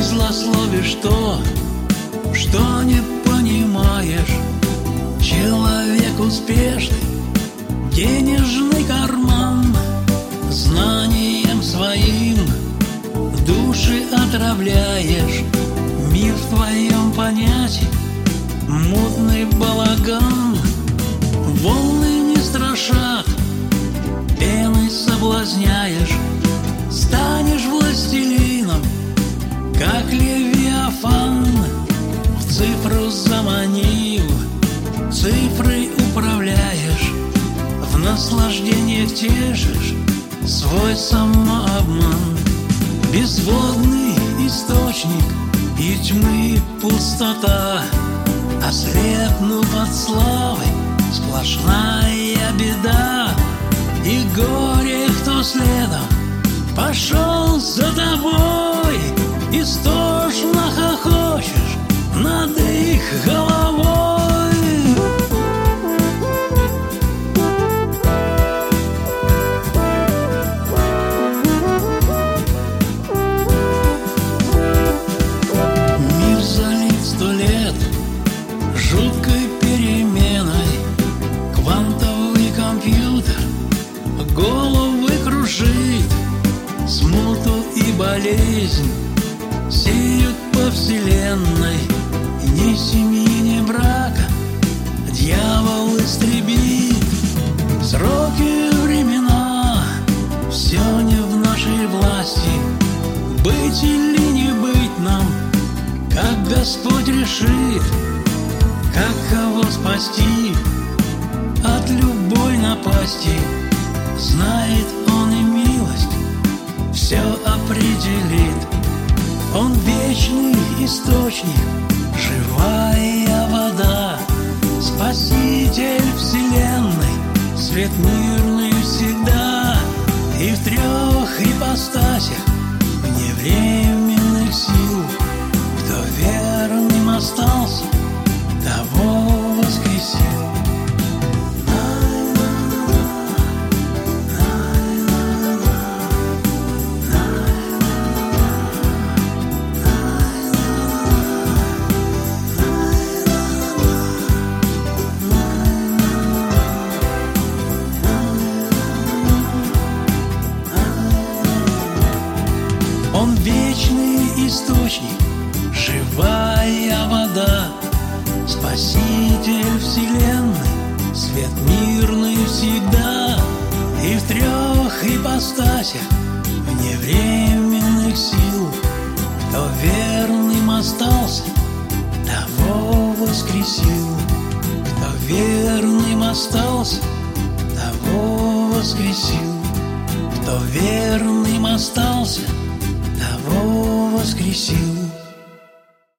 Ты злословишь то, что не понимаешь. Человек успешный, денежный карман Знанием своим души отравляешь. Мир в твоем понятии мутный балаган. Волны не страшат, пены соблазняешь. Цифру заманив, цифрой управляешь В наслаждениях тешишь. Свой самообман Безводный источник и тьмы пустота. Ослепну под славой сплошная беда. И горе, кто следом пошел за тобой болезнь сеют по вселенной. Ни семьи, ни брака дьявол истребит. Сроки времена, все не в нашей власти. Быть или не быть нам, как Господь решит Как кого спасти от любой напасти Знает Он и все определит. Он вечный источник, живая вода Спаситель вселенной, свет мирный всегда И в трех ипостасях вневременных сил. Кто верным остался, источник, живая вода, Спаситель вселенной, свет мирный всегда, И в трех ипостасях вневременных сил, Кто верным остался, того воскресил, Кто верным остался, того воскресил, Кто верным остался, того воскресил.